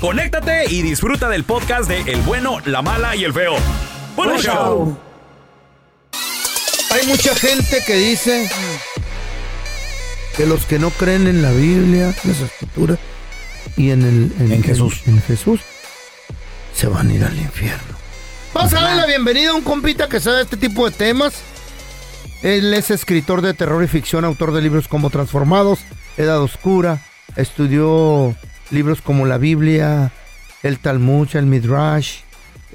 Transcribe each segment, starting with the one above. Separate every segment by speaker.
Speaker 1: conéctate y disfruta del podcast de El bueno, la mala y el feo. ¡Buen show!
Speaker 2: Hay mucha gente que dice que los que no creen en la Biblia, en las escrituras y en el
Speaker 1: En Jesús.
Speaker 2: en Jesús se van a ir al infierno. Vamos a darle la bienvenida a un compita que sabe este tipo de temas. Él es escritor de terror y ficción, autor de libros como Transformados, Edad Oscura, estudió libros como la Biblia, el Talmud, el Midrash,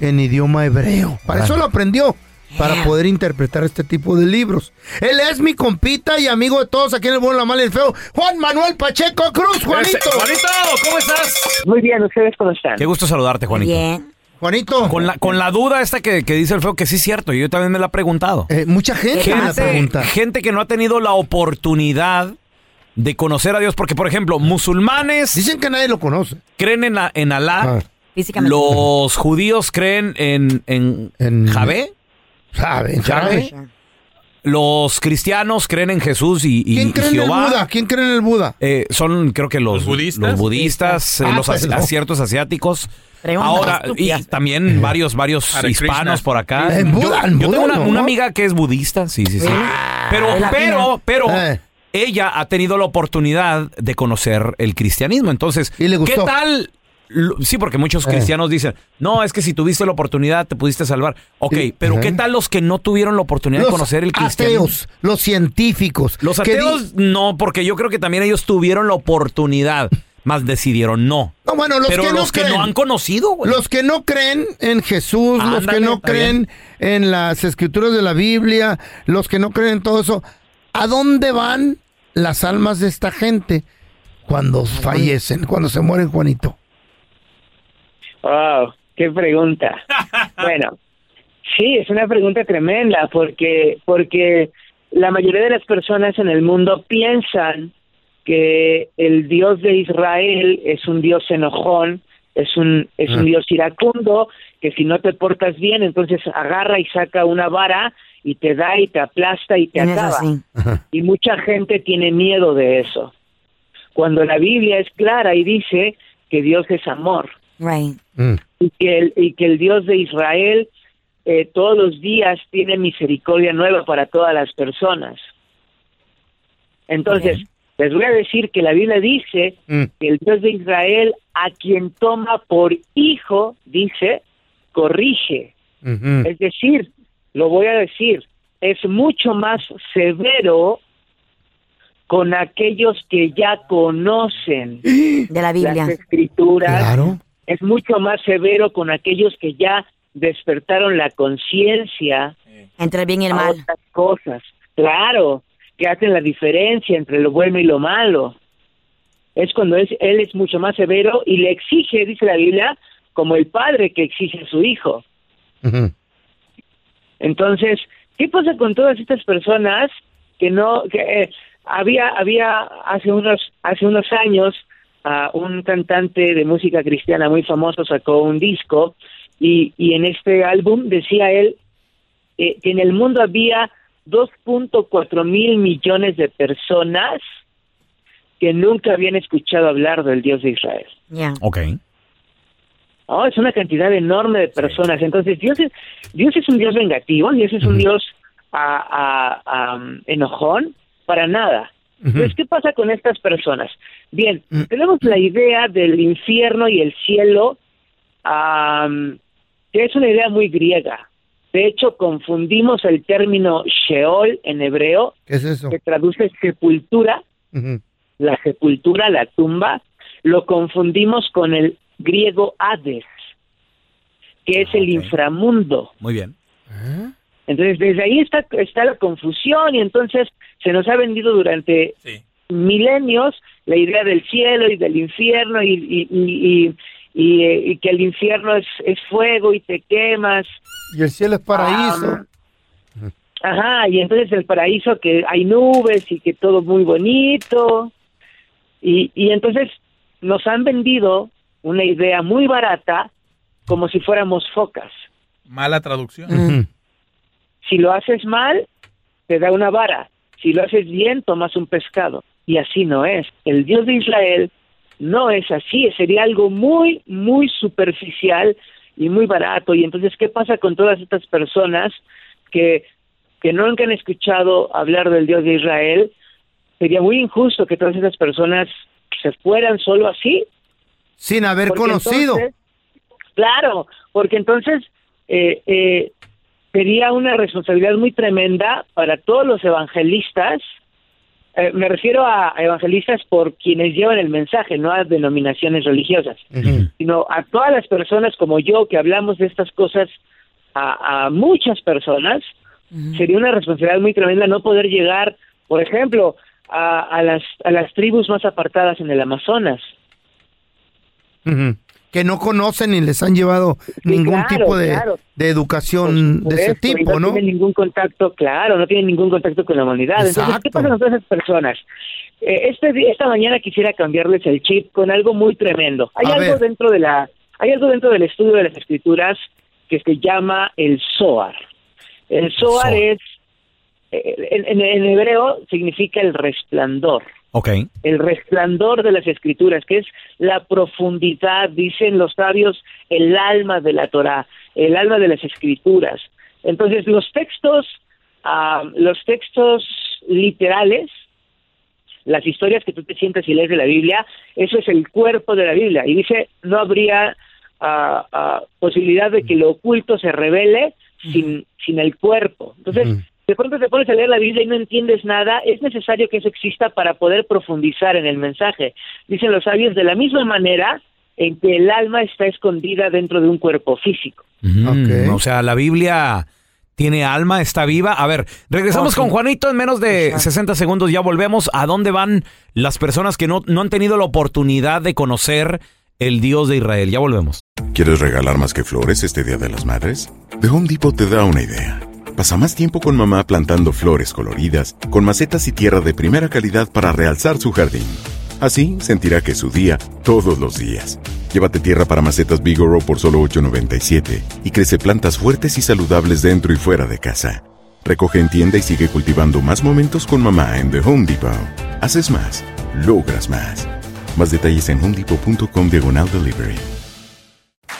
Speaker 2: en idioma hebreo. Para eso lo aprendió, para poder interpretar este tipo de libros. Él es mi compita y amigo de todos aquí en el bueno, la mala y el feo, Juan Manuel Pacheco Cruz, Juanito.
Speaker 1: Ese- Juanito, ¿cómo estás?
Speaker 3: Muy bien, ¿ustedes cómo están?
Speaker 1: Qué gusto saludarte, Juanito.
Speaker 4: Bien.
Speaker 2: Juanito,
Speaker 1: Con la, con la duda esta que, que dice el feo, que sí es cierto, yo también me la he preguntado.
Speaker 2: eh, mucha gente me la pregunta.
Speaker 1: gente que no ha tenido la oportunidad de conocer a Dios, porque por ejemplo, musulmanes
Speaker 2: Dicen que nadie lo conoce.
Speaker 1: creen en, la- en Alá,
Speaker 2: Ah,
Speaker 4: Físicamente.
Speaker 1: los judíos creen en, en,
Speaker 2: En-
Speaker 1: Javé. ¿Sabe? los cristianos creen en Jesús y, y-
Speaker 2: ¿Quién
Speaker 1: y
Speaker 2: cree en el
Speaker 1: Jehová.
Speaker 2: Buda? ¿Quién cree en el Buda?
Speaker 1: Eh, son creo que los,
Speaker 5: ¿Los budistas?
Speaker 1: los, budistas, eh,
Speaker 2: Ah,
Speaker 1: los
Speaker 2: perdón.
Speaker 1: asi- ciertos asiáticos. Ahora, y también varios, varios
Speaker 5: Hare
Speaker 1: hispanos
Speaker 5: Krishna.
Speaker 1: por acá.
Speaker 2: Eh,
Speaker 1: Yo,
Speaker 2: Buda, el
Speaker 1: yo
Speaker 2: Buda
Speaker 1: tengo una,
Speaker 2: no.
Speaker 1: una amiga que es budista, sí, sí, sí. Pero,
Speaker 4: latina.
Speaker 1: pero, pero,
Speaker 2: Eh.
Speaker 1: Ella ha tenido la oportunidad de conocer el cristianismo. Entonces,
Speaker 2: ¿Y le gustó?
Speaker 1: ¿qué tal? Sí, porque muchos
Speaker 2: Eh.
Speaker 1: cristianos dicen, no, es que si tuviste la oportunidad te pudiste salvar. Ok, pero. ¿qué tal los que no tuvieron la oportunidad de conocer el cristianismo?
Speaker 2: ateos, los científicos.
Speaker 1: Los
Speaker 2: que di-
Speaker 1: ateos no, porque yo creo que también ellos tuvieron la oportunidad, más decidieron no.
Speaker 2: No, bueno, los
Speaker 1: Pero
Speaker 2: que no
Speaker 1: los que
Speaker 2: creen.
Speaker 1: no han conocido, güey.
Speaker 2: Los que no creen en Jesús, los que
Speaker 1: Ándale,
Speaker 2: no
Speaker 1: está
Speaker 2: creen en las escrituras de la Biblia, los que no creen en todo eso, ¿a dónde van las almas de esta gente cuando fallecen, cuando se mueren, Juanito?
Speaker 3: Wow, qué pregunta. bueno, sí, es una pregunta tremenda porque porque la mayoría de las personas en el mundo piensan que el Dios de Israel es un Dios enojón, es un es un Dios iracundo, que si no te portas bien, entonces agarra y saca una vara y te da y te aplasta y te acaba. Y mucha gente tiene miedo de eso. Cuando la Biblia es clara y dice que Dios es amor
Speaker 4: Right.
Speaker 2: Mm.
Speaker 3: y que el, y que el Dios de Israel eh, todos los días tiene misericordia nueva para todas las personas. Entonces, les voy a decir que la Biblia dice
Speaker 2: Mm.
Speaker 3: que el Dios de Israel a quien toma por hijo, dice, corrige. Es decir, lo voy a decir, es mucho más severo con aquellos que ya conocen
Speaker 4: De la Biblia.
Speaker 3: las escrituras,
Speaker 2: Claro.
Speaker 3: es mucho más severo con aquellos que ya despertaron la conciencia
Speaker 4: Entre el bien y el mal.
Speaker 3: otras cosas. Claro, que hacen la diferencia entre lo bueno y lo malo. Es cuando es, él es mucho más severo y le exige, dice la Biblia, como el padre que exige a su hijo. Entonces, ¿qué pasa con todas estas personas que no que eh, había había hace unos hace unos años ah, un cantante de música cristiana muy famoso sacó un disco y, y en este álbum decía él eh, que en el mundo había 2.4 mil millones de personas que nunca habían escuchado hablar del Dios de Israel.
Speaker 4: Ya.
Speaker 1: Ok.
Speaker 3: Oh, es una cantidad enorme de personas. Entonces, Dios es, Dios es un Dios vengativo, Dios es un Dios a, a- am, enojón, para nada. Entonces, ¿qué pasa con estas personas? Bien, tenemos la idea del infierno y el cielo, am, que es una idea muy griega. De hecho, confundimos el término Sheol en hebreo,
Speaker 2: ¿Qué es eso?
Speaker 3: que traduce sepultura, la sepultura, la tumba, lo confundimos con el griego Hades, que es el inframundo.
Speaker 1: Muy bien.
Speaker 3: Entonces, desde ahí está, está la confusión y entonces se nos ha vendido durante
Speaker 1: Sí.
Speaker 3: milenios la idea del cielo y del infierno y, y, y, y- y, eh, y que el infierno es, es fuego y te quemas.
Speaker 2: Y el cielo es paraíso.
Speaker 3: Ah, Ajá, y entonces el paraíso que hay nubes y que todo muy bonito. Y, y entonces nos han vendido una idea muy barata como si fuéramos focas.
Speaker 5: Mala traducción.
Speaker 3: Si lo haces mal, te da una vara. Si lo haces bien, tomas un pescado. Y así no es. El Dios de Israel no es así. Sería algo muy, muy superficial y muy barato. Y entonces, ¿qué pasa con todas estas personas que, que nunca han escuchado hablar del Dios de Israel? Sería muy injusto que todas esas personas se fueran solo así.
Speaker 2: Sin haber
Speaker 3: Porque
Speaker 2: conocido.
Speaker 3: entonces- claro, porque entonces eh, eh, sería una responsabilidad muy tremenda para todos los evangelistas. eh, me refiero a, a evangelistas por quienes llevan el mensaje, no a denominaciones religiosas, sino a todas las personas como yo que hablamos de estas cosas a, a muchas personas. Sería una responsabilidad muy tremenda no poder llegar, por ejemplo, a, a las, a las tribus más apartadas en el Amazonas.
Speaker 2: Que no conocen ni les han llevado ningún
Speaker 3: claro,
Speaker 2: tipo de,
Speaker 3: claro.
Speaker 2: de educación de ese tipo, ¿no?
Speaker 3: No tienen ningún contacto, claro, no tienen ningún contacto con la humanidad. Entonces. ¿qué pasa con todas esas personas? Eh, este, esta mañana quisiera cambiarles el chip con algo muy tremendo. Hay
Speaker 2: A
Speaker 3: algo
Speaker 2: ver.
Speaker 3: dentro de la, hay algo dentro del estudio de las escrituras que se llama el Zohar. El Zohar
Speaker 1: Zohar.
Speaker 3: es, eh, en, en- en hebreo significa el resplandor
Speaker 1: Ok.
Speaker 3: el resplandor de las escrituras, que es la profundidad, dicen los sabios, el alma de la Torah, el alma de las escrituras. Entonces, los textos, ah, los textos literales, las historias que tú te sientas y lees de la Biblia, eso es el cuerpo de la Biblia. Y dice, no habría ah, posibilidad de que lo oculto se revele sin, sin el cuerpo. Entonces. De pronto te pones a leer la Biblia y no entiendes nada, es necesario que eso exista para poder profundizar en el mensaje. Dicen los sabios de la misma manera en que el alma está escondida dentro de un cuerpo físico.
Speaker 1: Mm. O sea, la Biblia tiene alma, está viva. A ver, regresamos
Speaker 2: Oh, sí.
Speaker 1: con Juanito en menos de 60 segundos. Ya volvemos. ¿A dónde van las personas que no, no han tenido la oportunidad de conocer el Dios de Israel? Ya volvemos.
Speaker 6: ¿Quieres regalar más que flores este Día de las Madres? The Home Depot te da una idea. Pasa más tiempo con mamá plantando flores coloridas, con macetas y tierra de primera calidad para realzar su jardín. Así sentirá que es su día todos los días. Llévate tierra para macetas Bigoro por solo $8.97 y crece plantas fuertes y saludables dentro y fuera de casa. Recoge en tienda y sigue cultivando más momentos con mamá en The Home Depot. Haces más, logras más. Más detalles en homedepot.com diagonal delivery.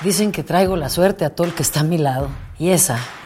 Speaker 7: Dicen que traigo la suerte a todo el que está a mi lado. Y esa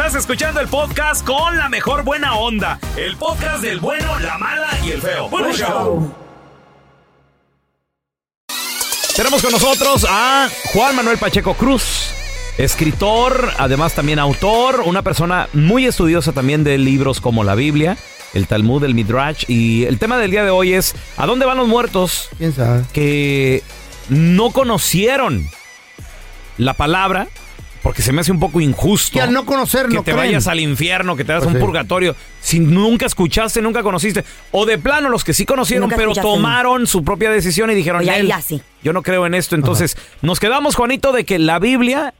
Speaker 1: Estás escuchando el podcast con la mejor buena onda. El podcast del bueno, la mala y el feo. Bueno, show. Tenemos con nosotros a Juan Manuel Pacheco Cruz, escritor, además también autor, una persona muy estudiosa también de libros como la Biblia, el Talmud, el Midrash. Y el tema del día de hoy es: ¿a dónde van los muertos
Speaker 2: ¿Quién sabe?
Speaker 1: que no conocieron la palabra? Porque se me hace un poco injusto.
Speaker 2: Que al no conocer
Speaker 1: que
Speaker 2: no
Speaker 1: te
Speaker 2: creen.
Speaker 1: vayas al infierno, que te das
Speaker 2: Pues
Speaker 1: un
Speaker 2: sí.
Speaker 1: purgatorio, si nunca escuchaste, nunca conociste. O de plano, los que sí conocieron,
Speaker 4: Nunca
Speaker 1: pero tomaron su propia decisión y dijeron, "Nel,
Speaker 4: ya sí.
Speaker 1: yo no creo en esto. Entonces, nos quedamos, Juanito, de que la Biblia,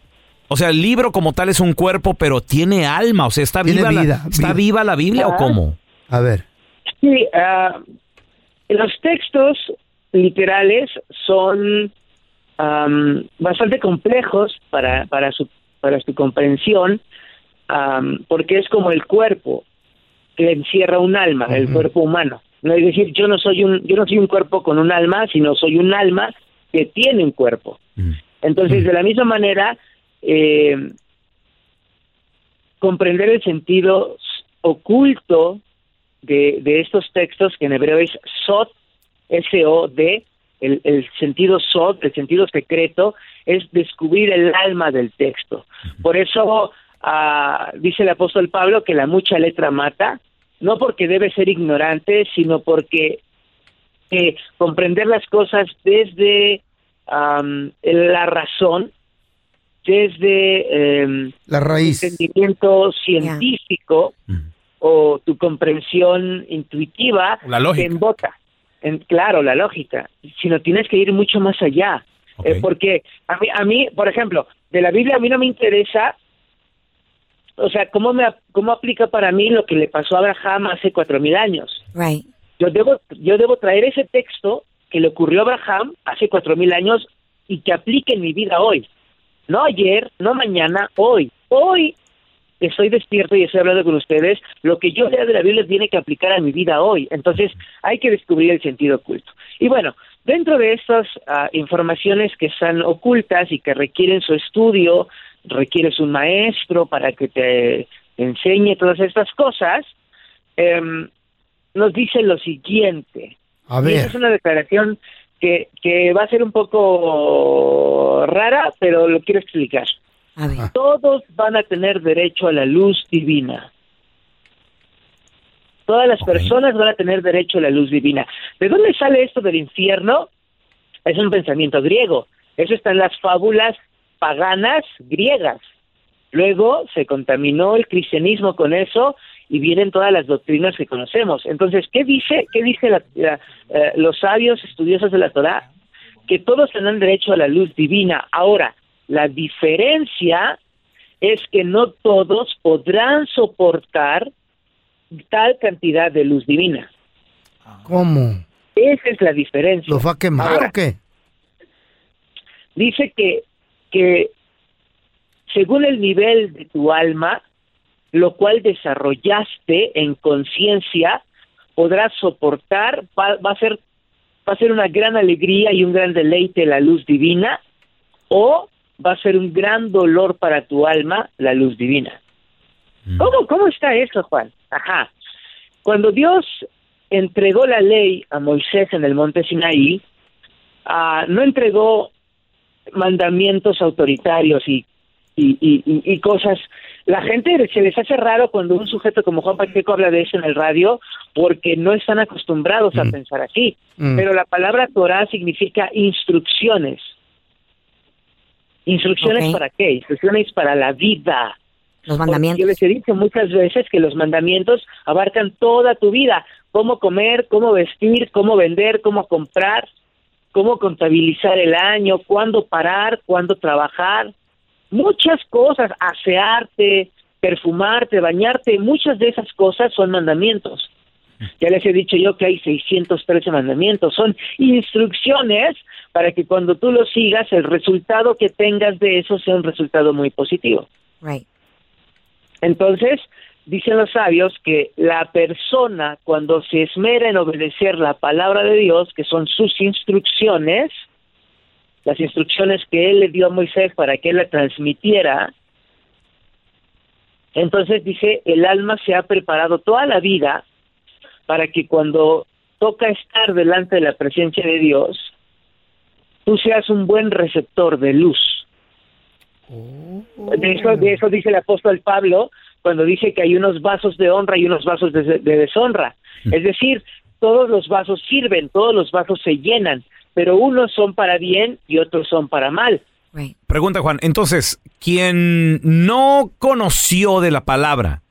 Speaker 1: o sea, el libro como tal es un cuerpo, pero tiene alma. O sea, ¿está viva,
Speaker 2: vida,
Speaker 1: la, ¿está
Speaker 2: vida.
Speaker 1: viva la Biblia o cómo?
Speaker 2: A ver.
Speaker 3: Sí, ah, los textos literales son bastante complejos para, para, su, para su comprensión, porque es como el cuerpo que encierra un alma, el cuerpo humano. No es decir, yo no soy un, yo no soy un cuerpo con un alma, sino soy un alma que tiene un cuerpo. Entonces, de la misma manera, eh, comprender el sentido oculto de, de estos textos, que en hebreo es sod, S-O-D, el, el sentido sod, el sentido secreto, es descubrir el alma del texto. Por eso ah, dice el apóstol Pablo que la mucha letra mata, no porque debe ser ignorante, sino porque eh, comprender las cosas desde am, la razón, desde em,
Speaker 2: La raíz.
Speaker 3: entendimiento científico o tu comprensión intuitiva
Speaker 1: La lógica.
Speaker 3: te embota. En, claro, la lógica, sino tienes que ir mucho más allá. Eh, porque a mí, a mí, por ejemplo, de la Biblia a mí no me interesa, o sea, ¿cómo, me, cómo aplica para mí lo que le pasó a Abraham hace cuatro mil años?
Speaker 4: Right.
Speaker 3: Yo debo, yo debo traer ese texto que le ocurrió a Abraham hace cuatro mil años y que aplique en mi vida hoy. No ayer, no mañana, hoy. Hoy estoy despierto y estoy hablando con ustedes, lo que yo lea de la Biblia tiene que aplicar a mi vida hoy. Entonces hay que descubrir el sentido oculto. Y bueno, dentro de estas ah, informaciones que están ocultas y que requieren su estudio, requieres un maestro para que te enseñe todas estas cosas, em, nos dice lo siguiente.
Speaker 2: A
Speaker 3: Y es una declaración que, que va a ser un poco rara, pero lo quiero explicar.
Speaker 4: A ver.
Speaker 3: Todos van a tener derecho a la luz divina. Todas las personas van a tener derecho a la luz divina. ¿De dónde sale esto del infierno? Es un pensamiento griego. Eso está en las fábulas paganas griegas. Luego se contaminó el cristianismo con eso y vienen todas las doctrinas que conocemos. Entonces, ¿qué dice, qué dice la- la- eh, los sabios estudiosos de la Torá? Que todos tendrán derecho a la luz divina. Ahora, la diferencia es que no todos podrán soportar tal cantidad de luz divina.
Speaker 2: ¿Cómo?
Speaker 3: Esa es la diferencia.
Speaker 2: ¿Los va a quemar
Speaker 3: Ahora,
Speaker 2: o qué?
Speaker 3: dice que, que según el nivel de tu alma, lo cual desarrollaste en conciencia, podrás soportar, va, va a ser va a ser una gran alegría y un gran deleite la luz divina, o va a ser un gran dolor para tu alma la luz divina. ¿Cómo, ¿Cómo está eso, Juan? Ajá. Cuando Dios entregó la ley a Moisés en el monte Sinaí, ah, no entregó mandamientos autoritarios y, y, y- y- cosas. La gente se les hace raro cuando un sujeto como Juan Pacheco habla de eso en el radio porque no están acostumbrados a pensar así.
Speaker 2: Mm.
Speaker 3: Pero la palabra Torah significa instrucciones. ¿Instrucciones para qué? Instrucciones para la vida.
Speaker 4: Los
Speaker 3: Porque
Speaker 4: mandamientos.
Speaker 3: Yo les he dicho muchas veces que los mandamientos abarcan toda tu vida. Cómo comer, cómo vestir, cómo vender, cómo comprar, cómo contabilizar el año, cuándo parar, cuándo trabajar. Muchas cosas, asearte, perfumarte, bañarte, muchas de esas cosas son mandamientos. Ya les he dicho yo que hay 613 mandamientos, son instrucciones para que cuando tú los sigas, el resultado que tengas de eso sea un resultado muy positivo.
Speaker 4: Right.
Speaker 3: Entonces, dicen los sabios que la persona cuando se esmera en obedecer la palabra de Dios, que son sus instrucciones, las instrucciones que él le dio a Moisés para que él la transmitiera, entonces dice, el alma se ha preparado toda la vida para que cuando toca estar delante de la presencia de Dios, tú seas un buen receptor de luz. De eso, de eso dice el apóstol Pablo cuando dice que hay unos vasos de honra y unos vasos de, de deshonra. Es decir, todos los vasos sirven, todos los vasos se llenan, pero unos son para bien y otros son para mal.
Speaker 1: Pregunta Juan, entonces, quien no conoció de la palabra,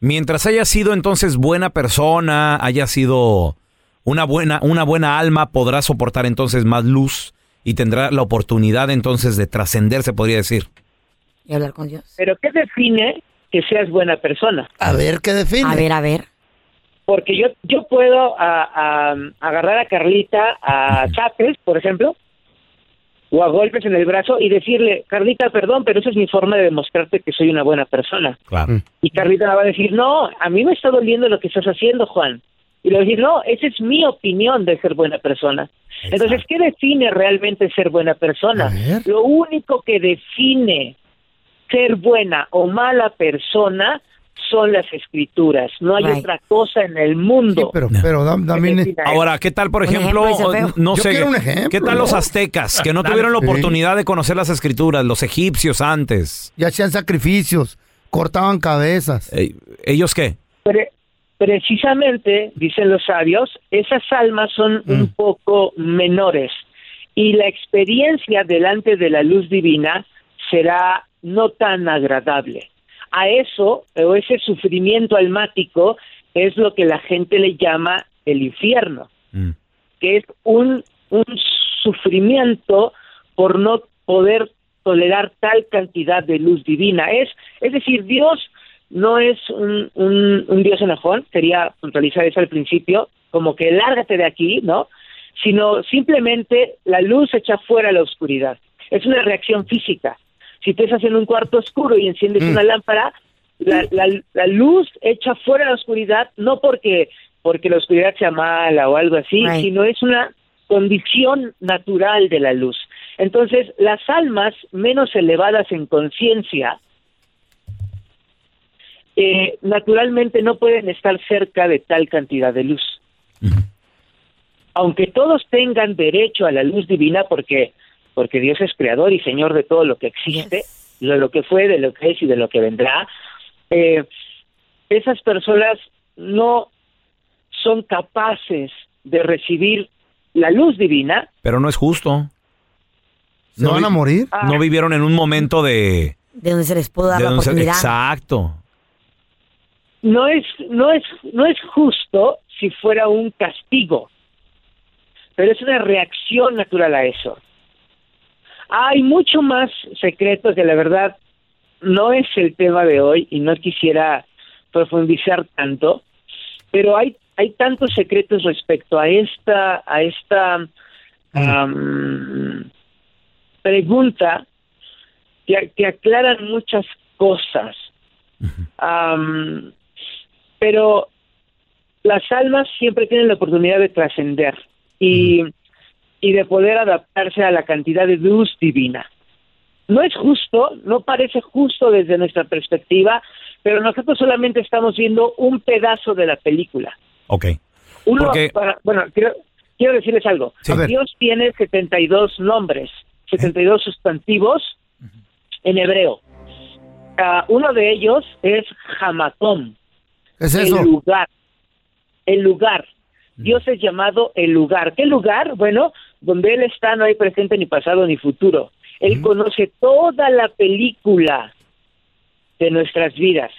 Speaker 1: mientras haya sido entonces buena persona, haya sido una buena, una buena alma, podrá soportar entonces más luz y tendrá la oportunidad entonces de trascender, se podría decir.
Speaker 4: Y hablar con Dios.
Speaker 3: Pero ¿qué define que seas buena persona?
Speaker 2: A ver, ¿qué define?
Speaker 4: A ver, a ver.
Speaker 3: Porque yo yo puedo a- a- agarrar a Carlita a chapes, por ejemplo, o a golpes en el brazo y decirle, Carlita, perdón, pero esa es mi forma de demostrarte que soy una buena persona.
Speaker 1: Claro.
Speaker 3: Y Carlita me va a decir, no, a mí me está doliendo lo que estás haciendo, Juan. Y le voy a decir, no, esa es mi opinión de ser buena persona. Entonces, ¿qué define realmente ser buena persona? Lo único que define ser buena o mala persona son las escrituras. No hay
Speaker 2: Right.
Speaker 3: otra cosa en el mundo.
Speaker 2: Pero, pero dam- también...
Speaker 1: Ahora, ¿qué tal, por ejemplo,
Speaker 2: feo.
Speaker 1: no
Speaker 2: Yo
Speaker 1: sé,
Speaker 2: quiero un ejemplo,
Speaker 1: qué tal
Speaker 2: ¿no?
Speaker 1: los aztecas que no tuvieron la
Speaker 2: Sí.
Speaker 1: oportunidad de conocer las escrituras, los egipcios antes?
Speaker 2: Y hacían sacrificios, cortaban cabezas.
Speaker 1: ¿Ellos qué?
Speaker 3: Pre- precisamente, dicen los sabios, esas almas son un poco menores y la experiencia delante de la luz divina será no tan agradable. A eso, o ese sufrimiento almático, es lo que la gente le llama el infierno, que es un, un sufrimiento por no poder tolerar tal cantidad de luz divina. Es, es decir, Dios no es un, un, un Dios enojón, quería puntualizar eso al principio, como que lárgate de aquí, ¿no? Sino simplemente la luz echa fuera la oscuridad. Es una reacción física. Si tú estás en un cuarto oscuro y enciendes
Speaker 8: Mm.
Speaker 3: una lámpara, la, la, la luz echa fuera la oscuridad, no porque, porque la oscuridad sea mala o algo así, sino es una condición natural de la luz. Entonces, las almas menos elevadas en conciencia, eh, naturalmente no pueden estar cerca de tal cantidad de luz. Aunque todos tengan derecho a la luz divina, porque, porque Dios es creador y señor de todo lo que existe, de lo que fue, de lo que es y de lo que vendrá, eh, esas personas no son capaces de recibir la luz divina
Speaker 1: Pero no es justo.
Speaker 2: ¿Se van a morir?
Speaker 1: No vivieron en un momento de...
Speaker 4: De donde se les pudo dar la
Speaker 1: se-
Speaker 4: oportunidad.
Speaker 1: exacto.
Speaker 3: no es no es no es justo si fuera un castigo pero es una reacción natural a eso hay mucho más secretos que la verdad no es el tema de hoy y no quisiera profundizar tanto pero hay hay tantos secretos respecto a esta a esta am, pregunta que, que aclaran muchas cosas. Am, pero las almas siempre tienen la oportunidad de trascender y, y de poder adaptarse a la cantidad de luz divina. No es justo, no parece justo desde nuestra perspectiva, pero nosotros solamente estamos viendo un pedazo de la película.
Speaker 1: Ok.
Speaker 3: Uno,
Speaker 1: Porque-
Speaker 3: para- bueno, quiero, quiero decirles algo.
Speaker 1: Sí.
Speaker 3: Dios tiene 72 nombres, 72 sustantivos en hebreo. Ah, uno de ellos es Hamatom.
Speaker 2: ¿Qué es eso?
Speaker 3: El lugar. El lugar. Dios es llamado el lugar. ¿Qué lugar? Bueno, donde Él está no hay presente ni pasado ni futuro. Él conoce toda la película de nuestras vidas.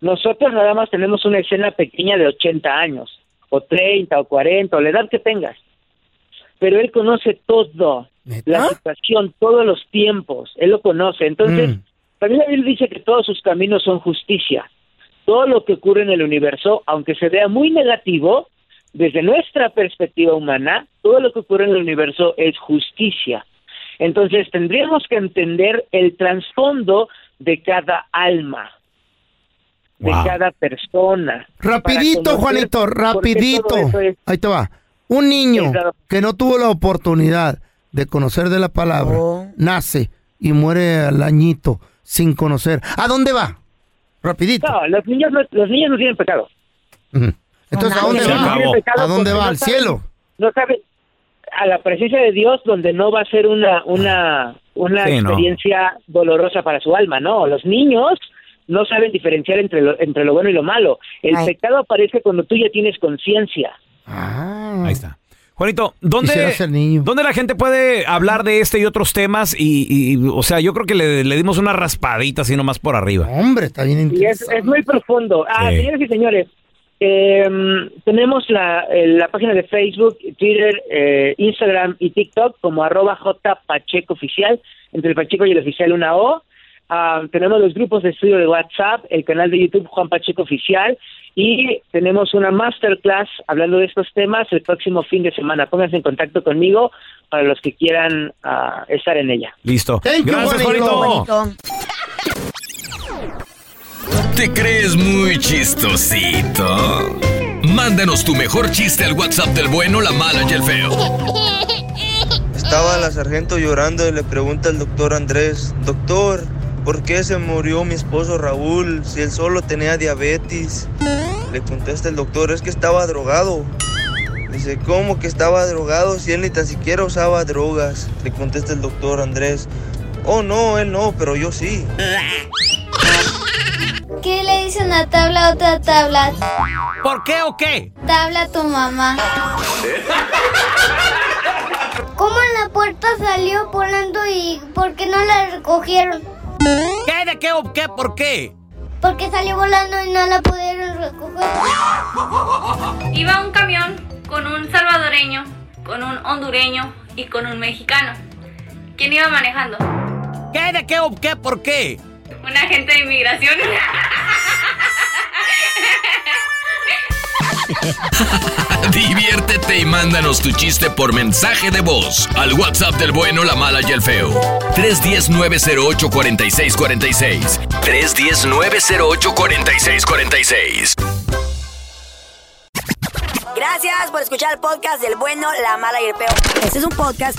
Speaker 3: Nosotros nada más tenemos una escena pequeña de 80 años, o 30, o 40, o la edad que tengas. Pero Él conoce todo, la situación, todos los tiempos, Él lo conoce. Entonces,
Speaker 2: Mm.
Speaker 3: También la Biblia dice que todos sus caminos son justicia. Todo lo que ocurre en el universo, aunque se vea muy negativo, desde nuestra perspectiva humana, todo lo que ocurre en el universo es justicia. Entonces tendríamos que entender el trasfondo de cada alma, de
Speaker 2: Wow.
Speaker 3: cada persona.
Speaker 2: Rapidito, Juanito, rapidito.
Speaker 3: es-
Speaker 2: Ahí te va. Un niño que no tuvo la oportunidad de conocer de la palabra,
Speaker 4: Oh.
Speaker 2: nace y muere al añito sin conocer. ¿A dónde va? Rapidito.
Speaker 3: No, los niños no, los niños no tienen pecado.
Speaker 2: Ujú. Entonces, ¿a dónde
Speaker 4: se
Speaker 2: va?
Speaker 1: acabó.
Speaker 2: ¿A dónde va? ¿Al cielo?
Speaker 3: No sabe a la presencia de Dios donde no va a ser una una una
Speaker 1: Sí, no.
Speaker 3: experiencia dolorosa para su alma, no. Los niños no saben diferenciar entre lo, entre lo bueno y lo malo. El
Speaker 4: Ay.
Speaker 3: pecado aparece cuando tú ya tienes conciencia.
Speaker 2: Ah.
Speaker 1: Ahí está. Juanito, ¿dónde. ¿dónde la gente puede hablar de este y otros temas? Y, y, o sea, yo creo que le, le dimos una raspadita así nomás por arriba.
Speaker 2: Hombre, está bien
Speaker 3: Y es,
Speaker 2: interesante.
Speaker 3: es muy profundo. Ah,
Speaker 1: Sí.
Speaker 3: señores y señores, eh, tenemos la, eh, la página de Facebook, Twitter, eh, Instagram y TikTok como arroba J Pacheco Oficial, entre el Pacheco y el Oficial una O. Tenemos los grupos de estudio de WhatsApp, el canal de YouTube Juan Pacheco Oficial y tenemos una masterclass hablando de estos temas el próximo fin de semana. Pónganse en contacto conmigo para los que quieran ah, estar en ella.
Speaker 1: Listo.
Speaker 2: Thank you,
Speaker 1: Gracias. Juanito.
Speaker 4: Juanito.
Speaker 8: ¿Te crees muy chistosito? Mándanos tu mejor chiste al WhatsApp del bueno, la mala y el feo.
Speaker 9: Estaba la sargento llorando y le pregunta al doctor Andrés, doctor, ¿por qué se murió mi esposo Raúl si él solo tenía diabetes? Le contesta el doctor, es que estaba drogado. Dice, ¿cómo que estaba drogado si él ni tan siquiera usaba drogas? Le contesta el doctor Andrés, oh no, él no, pero yo sí.
Speaker 10: ¿Qué le dice una tabla a otra tabla?
Speaker 1: ¿Por qué o qué?
Speaker 10: Tabla a tu mamá. ¿Cómo en la puerta salió volando y por qué no la recogieron?
Speaker 1: ¿Qué? ¿De qué o qué? ¿Por qué?
Speaker 10: Porque salió volando y no la pudieron recoger.
Speaker 11: Iba un camión con un salvadoreño, con un hondureño y con un mexicano. ¿Quién iba manejando?
Speaker 1: ¿Qué? ¿De qué o qué? ¿Por qué?
Speaker 11: Un agente de inmigración.
Speaker 8: Diviértete y mándanos tu chiste por mensaje de voz al WhatsApp del bueno, la mala y el feo. 310-908-4646. 310-908-4646.
Speaker 4: Gracias por escuchar el podcast del bueno, la mala y el peor. Este es un podcast